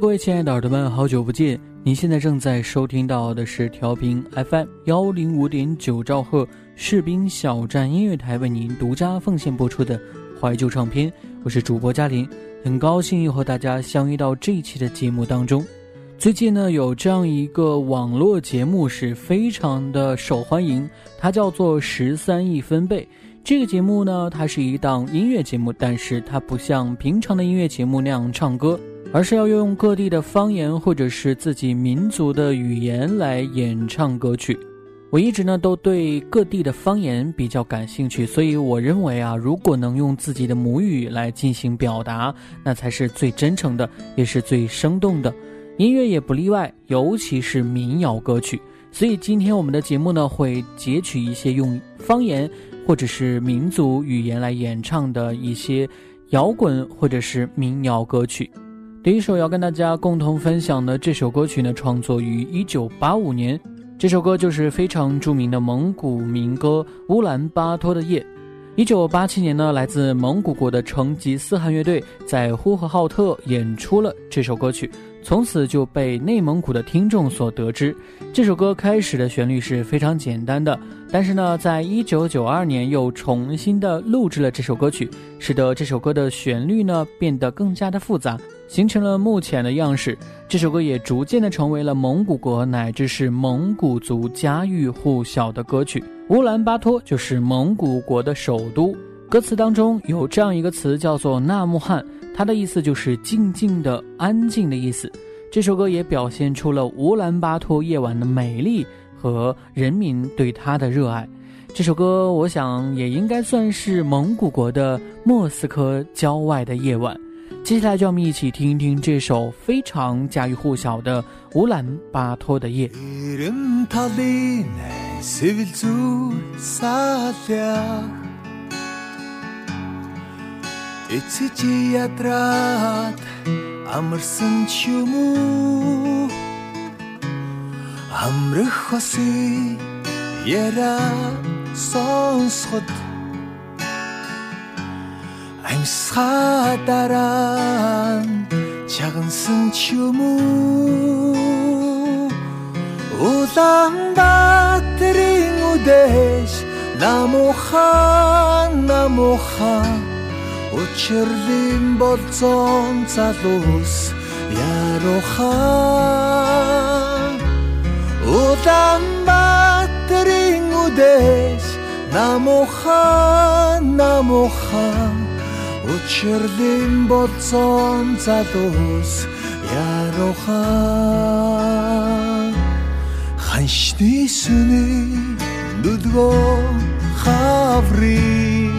各位亲爱的耳朵们，好久不见！您现在正在收听到的是调频 FM 幺零五点九兆赫士兵小站音乐台为您独家奉献播出的怀旧唱片，我是主播嘉林，很高兴又和大家相遇到这一期的节目当中。最近呢，有这样一个网络节目是非常的受欢迎，它叫做十三亿分贝。这个节目呢，它是一档音乐节目，但是它不像平常的音乐节目那样唱歌。而是要用各地的方言或者是自己民族的语言来演唱歌曲。我一直呢都对各地的方言比较感兴趣，所以我认为啊，如果能用自己的母语来进行表达，那才是最真诚的，也是最生动的。音乐也不例外，尤其是民谣歌曲。所以今天我们的节目呢，会截取一些用方言或者是民族语言来演唱的一些摇滚或者是民谣歌曲。第一首要跟大家共同分享的这首歌曲呢，创作于一九八五年。这首歌就是非常著名的蒙古民歌《乌兰巴托的夜》。一九八七年呢，来自蒙古国的成吉思汗乐队在呼和浩特演出了这首歌曲，从此就被内蒙古的听众所得知。这首歌开始的旋律是非常简单的，但是呢，在一九九二年又重新的录制了这首歌曲，使得这首歌的旋律呢变得更加的复杂。形成了目前的样式，这首歌也逐渐的成为了蒙古国乃至是蒙古族家喻户晓的歌曲。乌兰巴托就是蒙古国的首都，歌词当中有这样一个词叫做纳木汗，它的意思就是静静的、安静的意思。这首歌也表现出了乌兰巴托夜晚的美丽和人民对它的热爱。这首歌我想也应该算是蒙古国的莫斯科郊外的夜晚。接下来，就让我们一起听一听这首非常家喻户晓的《乌兰巴托的夜》。 사다란 작은 승추무 우담다트링 우데시 намуха намуха. Учирлим болсон залуус яруха. Улаанбаатарын үдээс намуха намуха. Учирлын болцон залуус ярухан Ханшны сүний нүдгөө хаври.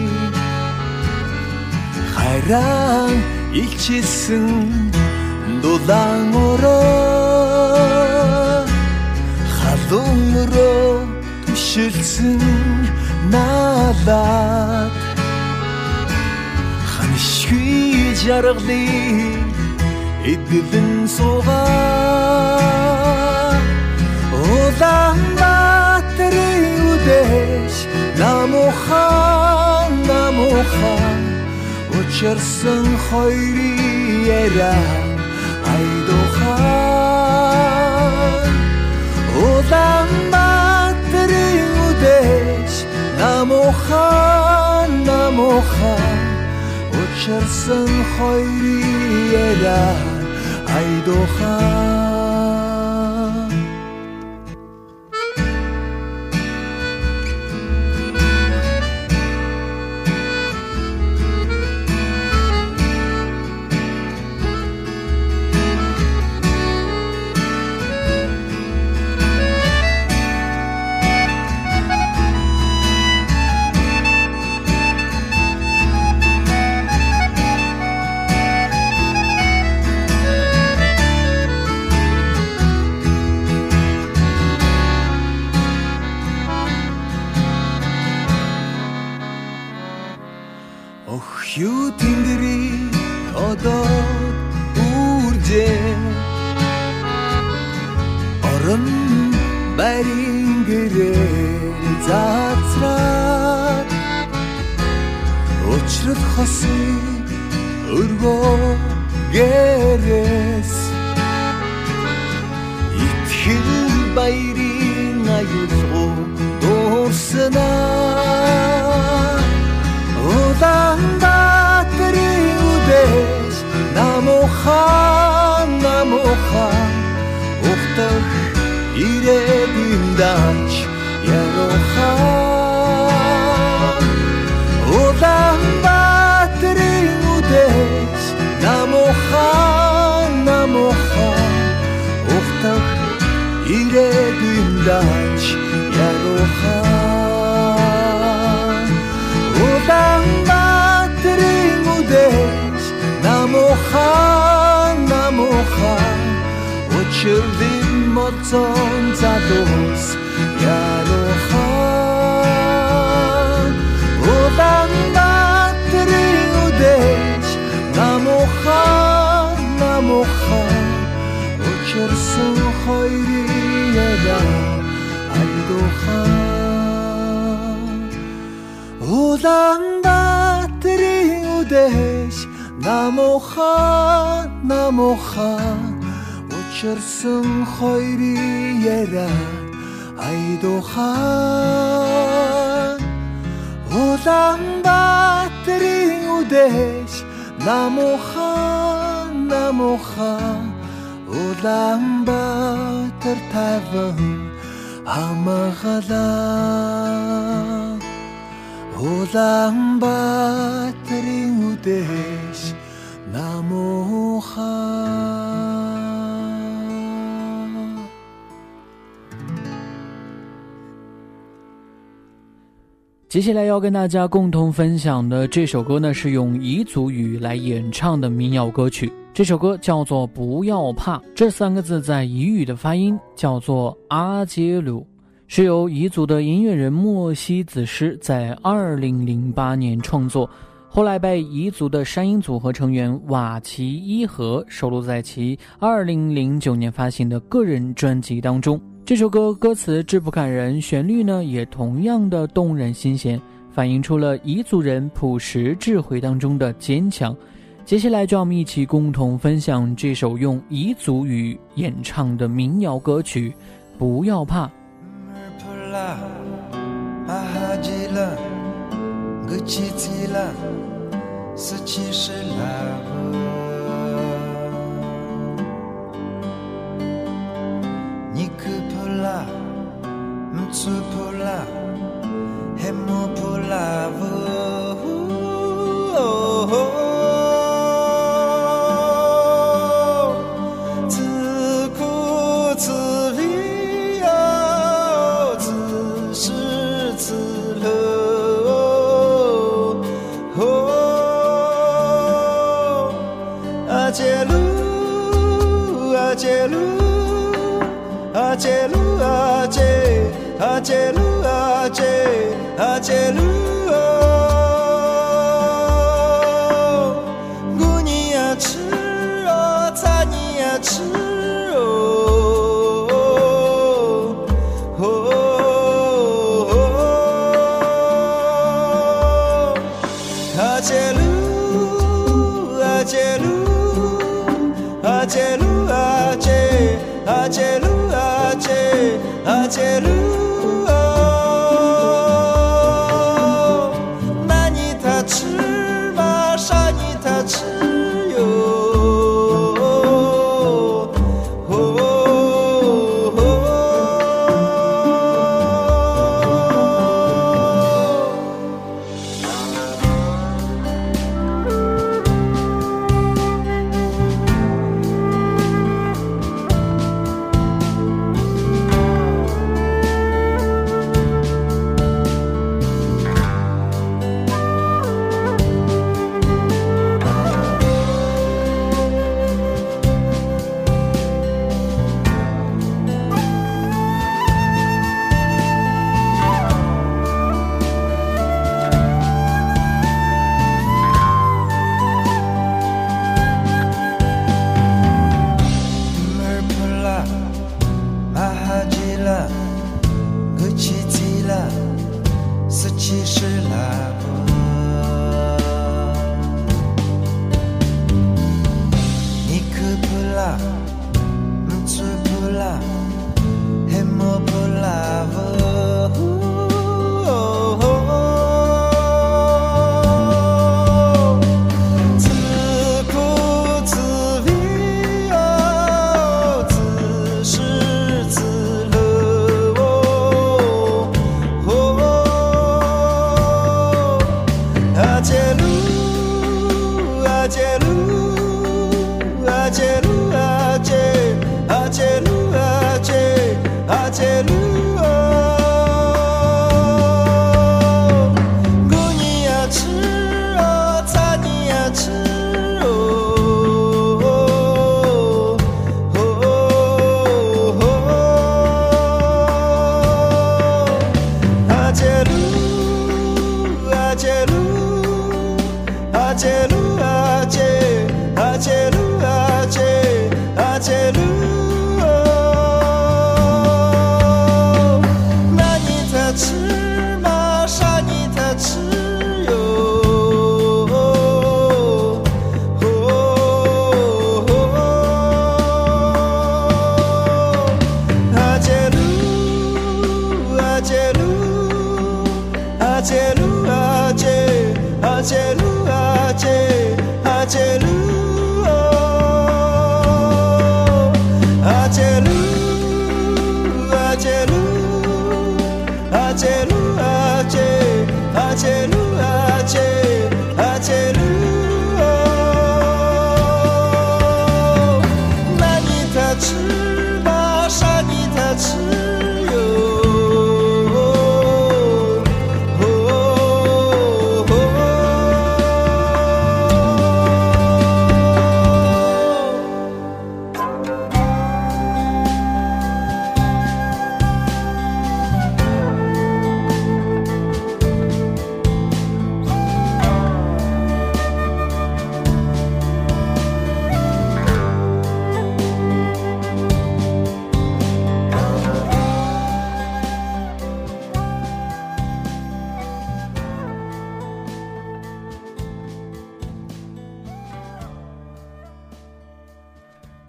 Хайран илчилсэн дулаан өрөө Халуун өрөө түшилсэн наалаад жаргалы эдгэлэн сууга Улаанбаатарын үдэш намухан намухан учирсан хоёрын яра айдухан Улаанбаатарын үдэш намухан намухан шарсан хоёрын яриа айдохаа өнгөгүй дач яг ухаа улаан батрин үдээс намухаа намухаа очирвин моцон задус яг ухаа я альдуха. Улаанбаатарын үдэш намуха намуха. Учирсан хоёрын яра айдуха. Улаанбаатарын үдэш намуха намуха. 乌兰巴特塔，阿玛哈拉，乌兰巴特里乌，得西，纳木哈。接下来要跟大家共同分享的这首歌呢，是用彝族语来演唱的民谣歌曲。这首歌叫做《不要怕》，这三个字在彝语的发音叫做阿杰鲁，是由彝族的音乐人莫西子诗在二零零八年创作，后来被彝族的山鹰组合成员瓦奇伊和收录在其二零零九年发行的个人专辑当中。这首歌歌词质朴感人，旋律呢也同样的动人心弦，反映出了彝族人朴实智慧当中的坚强。接下来就让我们一起共同分享这首用彝族语演唱的民谣歌曲《不要怕》。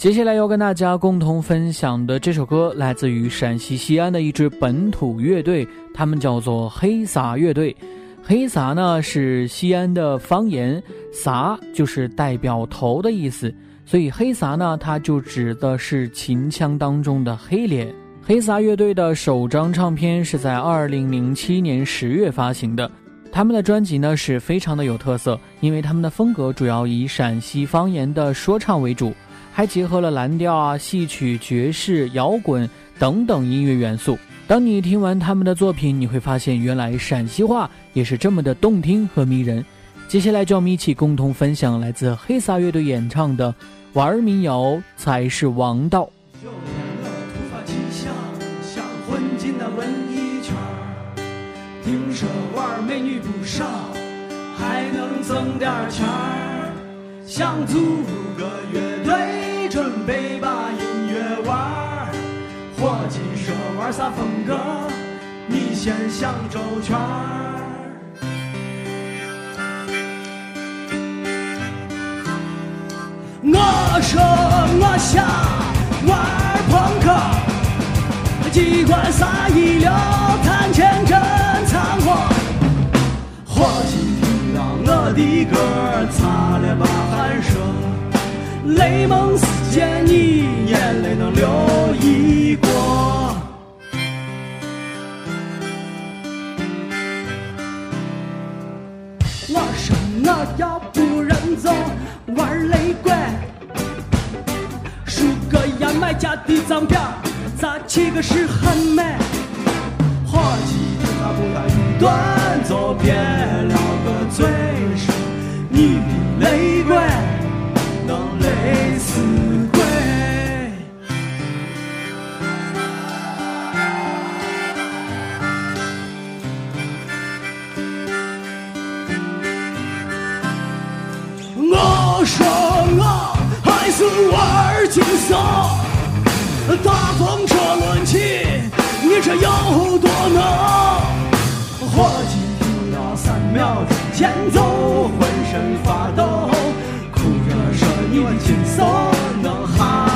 接下来要跟大家共同分享的这首歌，来自于陕西西安的一支本土乐队，他们叫做黑撒乐队。黑撒呢是西安的方言，撒就是代表头的意思，所以黑撒呢它就指的是秦腔当中的黑脸。黑撒乐队的首张唱片是在二零零七年十月发行的。他们的专辑呢是非常的有特色，因为他们的风格主要以陕西方言的说唱为主，还结合了蓝调啊、戏曲、爵士、摇滚等等音乐元素。当你听完他们的作品，你会发现原来陕西话也是这么的动听和迷人。接下来就让我们一起共同分享来自黑撒乐队演唱的《玩民谣才是王道》。听说玩美女不少，还能挣点钱儿。想组个乐队，准备把音乐玩儿。伙计说玩啥风格？你先想周全儿。我说我想玩朋克，机关撒一溜，弹琴真残活。伙计听到我的歌，擦了把汗说，泪蒙四溅你，眼泪能流一过。我说我要不认走，玩雷鬼。输个牙买加的脏辫儿，咋起个是很美？伙计听他不打一顿，就撇了个嘴说：“你的雷鬼玩轻松，大风车轮起，你这有多能？伙计听了三秒钟前奏，浑身发抖，哭着说你的轻松能吓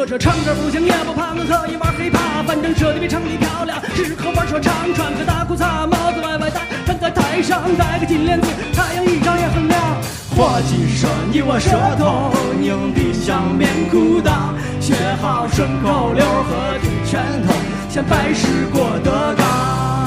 我这唱歌不行也不怕，我可以玩 hiphop，反正这里比城里漂亮。适合玩说唱，穿个大裤衩，帽子歪歪戴，站在台上戴个金链子，太阳一照也很亮。伙计说你我舌头拧的像面裤裆，学好顺口溜和对拳头，先拜师郭德纲。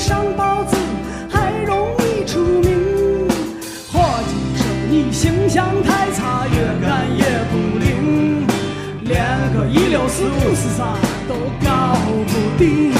上报纸还容易出名。伙计说你形象太差，越干越不灵，连个一六四五是啥都搞不定。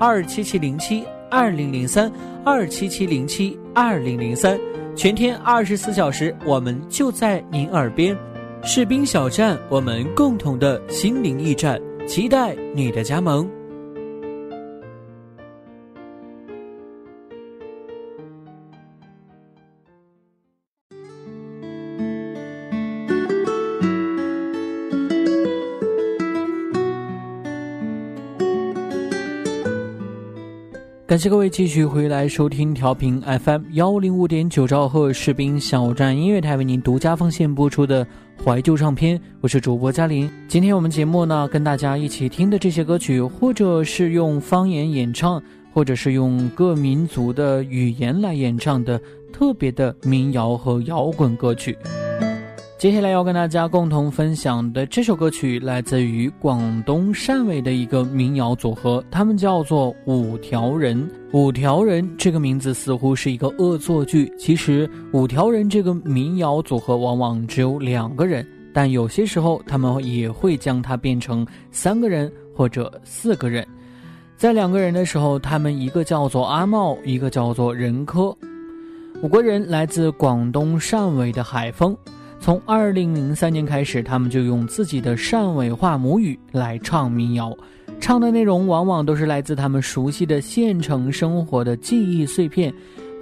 二七七零七二零零三二七七零七二零零三，全天二十四小时，我们就在您耳边。士兵小站，我们共同的心灵驿站，期待你的加盟。感谢各位继续回来收听调频 FM 幺零五点九兆赫士兵小站音乐台为您独家奉献播出的怀旧唱片，我是主播嘉林。今天我们节目呢，跟大家一起听的这些歌曲，或者是用方言演唱，或者是用各民族的语言来演唱的特别的民谣和摇滚歌曲。接下来要跟大家共同分享的这首歌曲，来自于广东汕尾的一个民谣组合，他们叫做五条人。五条人这个名字似乎是一个恶作剧，其实五条人这个民谣组合往往只有两个人，但有些时候他们也会将它变成三个人或者四个人。在两个人的时候，他们一个叫做阿茂，一个叫做任科。五个人来自广东汕尾的海丰。从二零零三年开始，他们就用自己的汕尾话母语来唱民谣，唱的内容往往都是来自他们熟悉的县城生活的记忆碎片，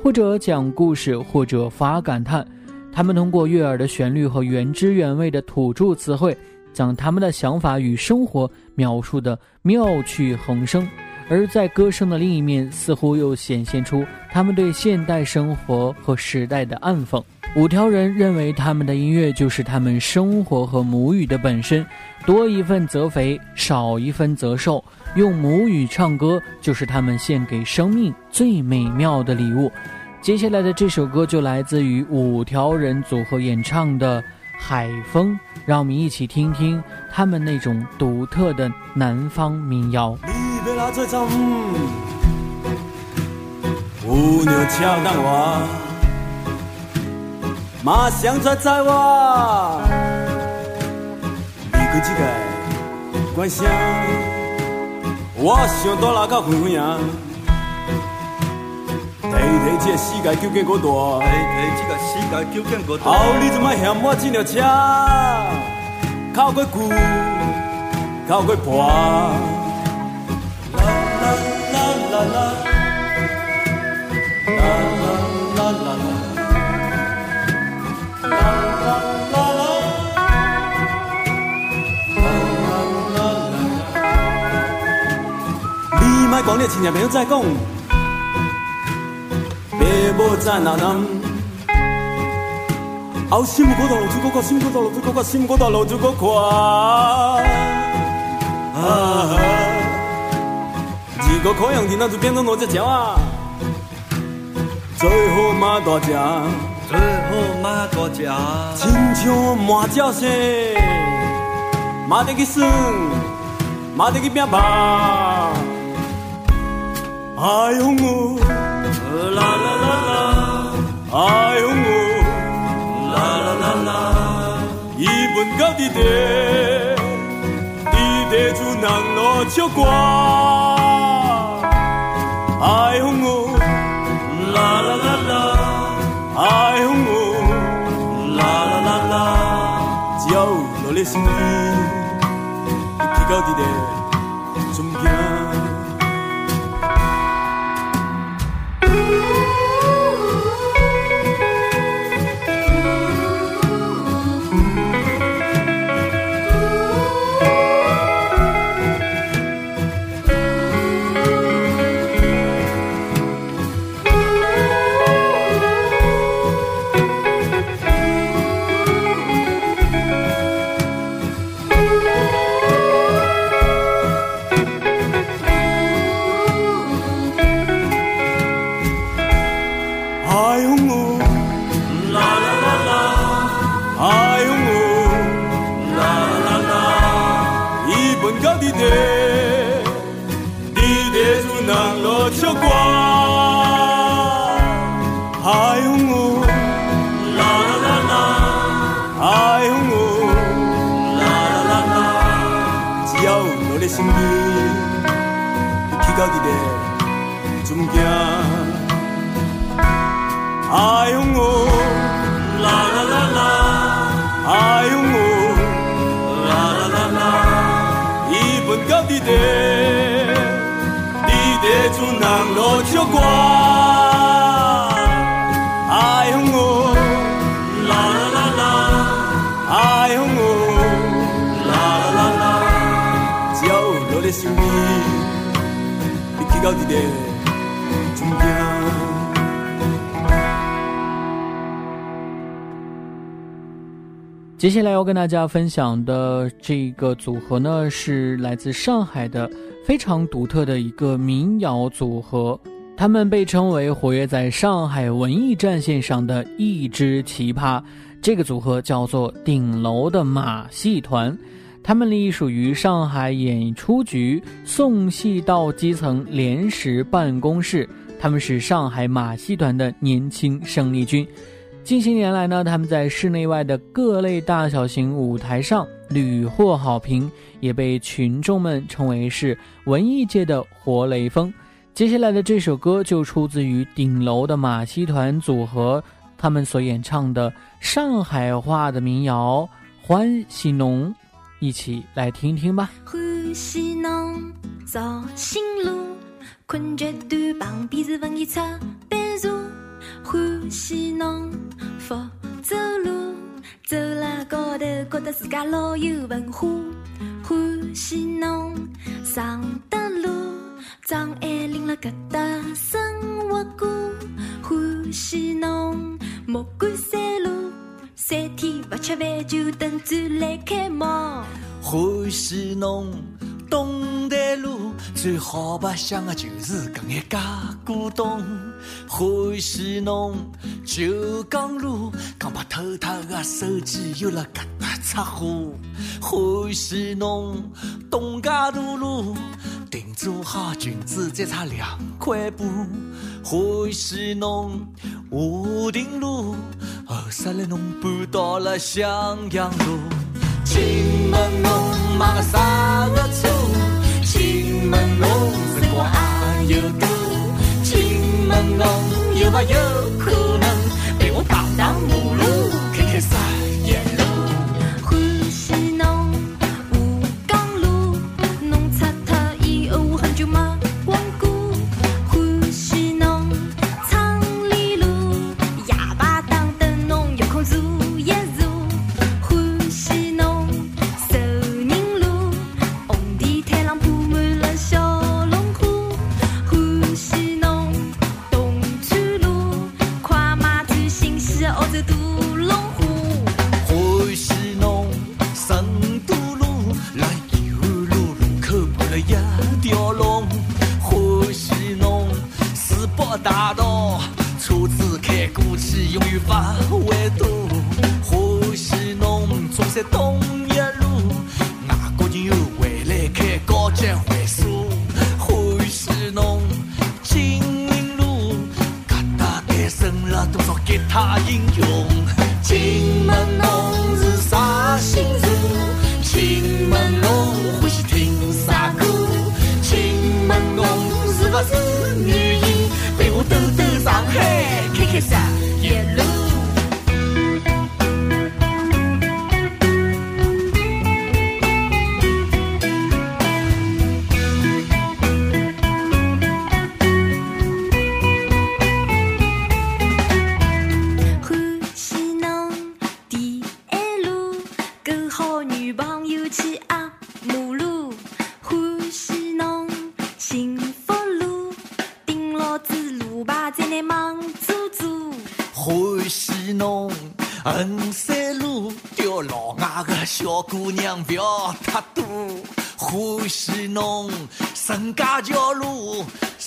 或者讲故事，或者发感叹。他们通过悦耳的旋律和原汁原味的土著词汇，将他们的想法与生活描述的妙趣横生。而在歌声的另一面，似乎又显现出他们对现代生活和时代的暗讽。五条人认为，他们的音乐就是他们生活和母语的本身，多一份则肥，少一分则瘦。用母语唱歌，就是他们献给生命最美妙的礼物。接下来的这首歌就来自于五条人组合演唱的《海风》，让我们一起听听他们那种独特的南方民谣。你马上出载我，离开这个关声，我想大拉到远远啊，提提这个世界究竟多大？提提这个世界究竟多大？后你怎么嫌我这辆车，靠过久，靠过破？啦啦啦啦啦。亲戚朋友再讲，爸母在哪南？后心骨头露出个个，心骨头露出个个，心骨头露出个快。啊！如果可用天，那就变成哪只鸟啊？最好马大只，最好马大只，亲像马鸟声，马得去耍，马得去拼 아용우 라라라라 아용우 라라라라 이분가디데디대주 낭너쳐과아용우 라라라라 아용우 라라라라겨우놀랬으니디가디데좀겨 吧。哎呦我，啦啦啦啦，哎呦我，啦啦啦啦，一本高地地，地地主人落秋瓜。哎呦我，啦啦啦啦，哎呦我，啦啦啦啦，只要落你心里，去到地地，接下来要跟大家分享的这个组合呢，是来自上海的非常独特的一个民谣组合，他们被称为活跃在上海文艺战线上的一支奇葩。这个组合叫做顶楼的马戏团，他们隶属于上海演出局送戏到基层临时办公室，他们是上海马戏团的年轻生力军。近些年来呢，他们在室内外的各类大小型舞台上屡获好评，也被群众们称为是文艺界的活雷锋。接下来的这首歌就出自于顶楼的马戏团组合，他们所演唱的上海话的民谣《欢喜农》，一起来听听吧。欢喜农，走新路，困觉端旁边是文艺出版社。欢喜侬福走路，走了高头觉得自家老有文化。欢喜侬上得路，张爱玲了搿搭生活过。欢喜侬莫干山路，三天不吃饭就等展览开幕。欢喜侬。东台路最好白相的就是搿眼假古董，欢喜侬九江路，讲把偷偷的手机又辣搿搭插货，欢喜侬东家大路定做好裙子再差两块布。欢喜侬华亭路，后杀来侬搬到了襄阳路。请问侬买个啥个？问侬辰光还有多？请问侬有没有可能陪我荡荡马路，侬中山东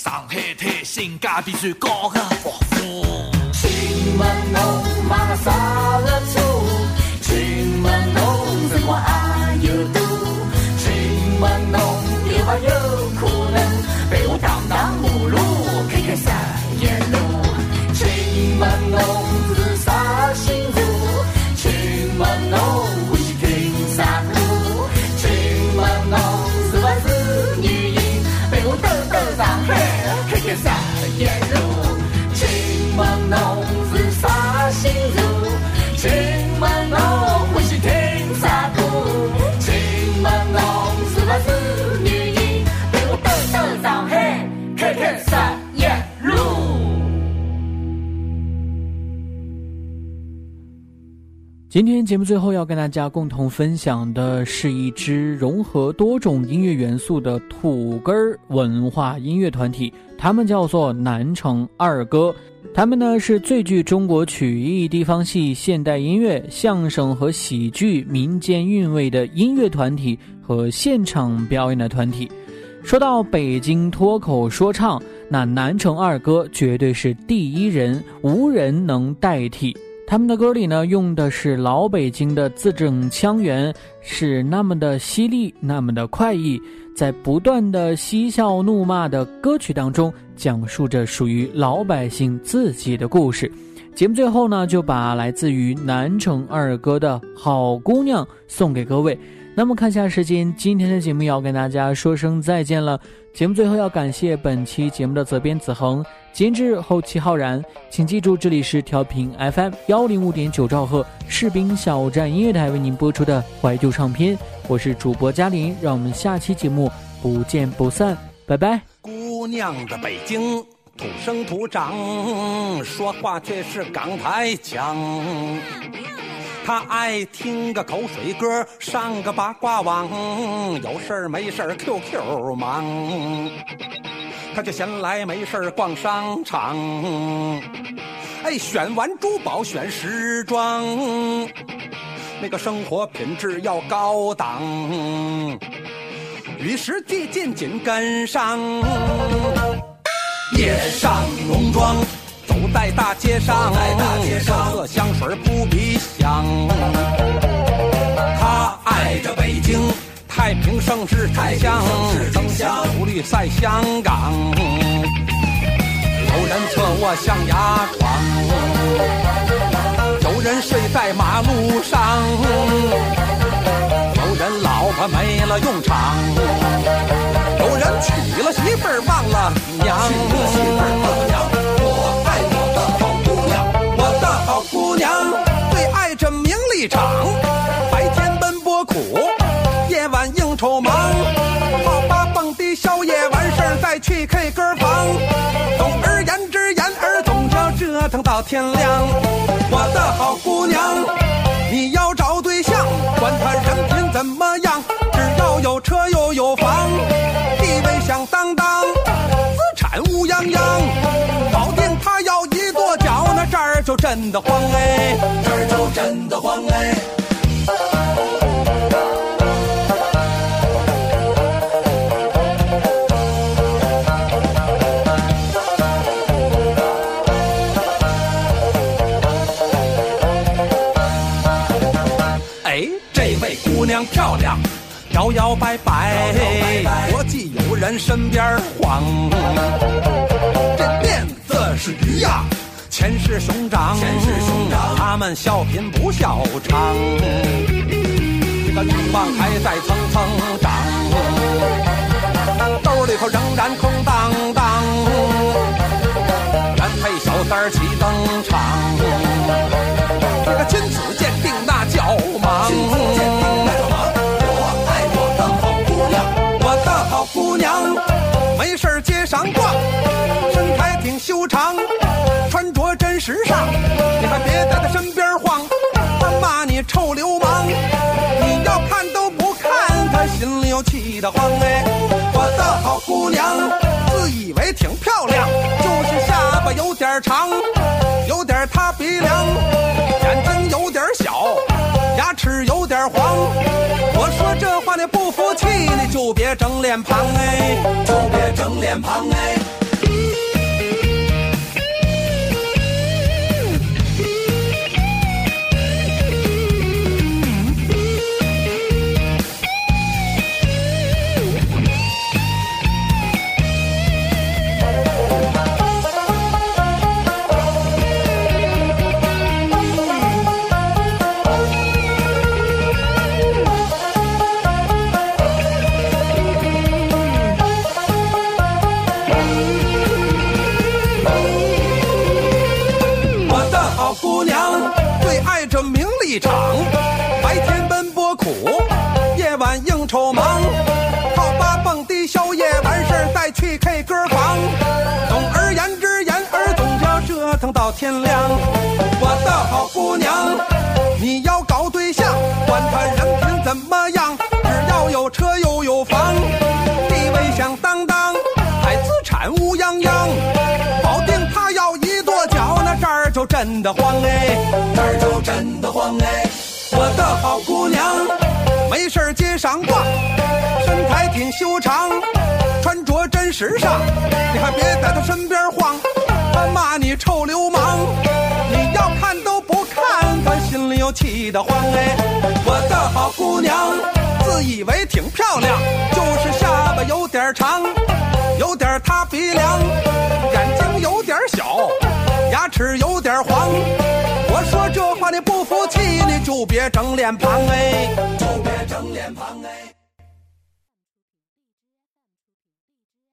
上海滩性价比最高的服务。请问侬买了啥个车？请问侬辰光还有多？请问侬有没有今天节目最后要跟大家共同分享的是一支融合多种音乐元素的土根儿文化音乐团体，他们叫做南城二哥。他们呢是最具中国曲艺、地方戏、现代音乐、相声和喜剧民间韵味的音乐团体和现场表演的团体。说到北京脱口说唱，那南城二哥绝对是第一人，无人能代替。他们的歌里呢，用的是老北京的字正腔圆，是那么的犀利，那么的快意，在不断的嬉笑怒骂的歌曲当中，讲述着属于老百姓自己的故事。节目最后呢，就把来自于南城二哥的好姑娘送给各位。那么看下时间，今天的节目要跟大家说声再见了。节目最后要感谢本期节目的责编子恒，监制后期浩然。请记住，这里是调频 FM 幺零五点九兆赫士兵小站音乐台为您播出的怀旧唱片，我是主播嘉林，让我们下期节目不见不散，拜拜。姑娘的北京土生土长，说话却是港台腔。他爱听个口水歌，上个八卦网，有事儿没事儿 QQ 忙。他就闲来没事儿逛商场，哎，选完珠宝选时装，那个生活品质要高档。与时俱进，紧跟上。夜上浓妆，走在大街上，色色香水扑鼻香。他爱着北京，太平盛世太香，增加努力在香港。有人侧卧象牙床，有人睡在马路上，有人老婆没了用场，有人娶了媳妇儿忘了娘。姑娘最爱这名利场，白天奔波苦，夜晚应酬忙，泡吧蹦迪宵夜完事儿再去 K 歌房。总而言之，言而总之折腾到天亮。我的好姑娘，你要真的慌哎，这儿就真的慌哎。哎，这位姑娘漂亮，摇摇摆摆，国际友人身边晃，这面子是鱼呀，钱是熊掌，前世熊掌，他们笑贫不笑娼，这个欲望还在蹭蹭长，兜里头仍然空荡荡，原配小三儿齐登场。这个君子鉴定那叫忙。君子鉴定那叫忙。我爱我的好姑娘，我的好姑娘，没事儿街上逛，的慌哎。我的好姑娘，自以为挺漂亮，就是下巴有点长，有点塌鼻梁。眼睛有点小，牙齿有点黄。我说这话你不服气，你就别整脸庞哎，就别整脸庞哎。晚应酬忙，好吧蹦迪宵夜完事儿再去 K 歌房。总而言之，言而总之折腾到天亮。我的好姑娘，你要搞对象，管他人品怎么样，只要有车又有房，地位响当当，还资产乌泱泱，保定他要一跺脚，那这儿就真的慌哎，这儿就真的慌哎。我的好姑娘，没事街上逛，身材挺修长，穿着真时尚，你还别在她身边晃，她骂你臭流氓，你要看都不看，她心里又气得慌哎。我的好姑娘，自以为挺漂亮，就是下巴有点长，有点塌鼻梁，眼睛有点小，牙齿有点黄。不服气，你就别整脸庞哎，就别整脸庞哎。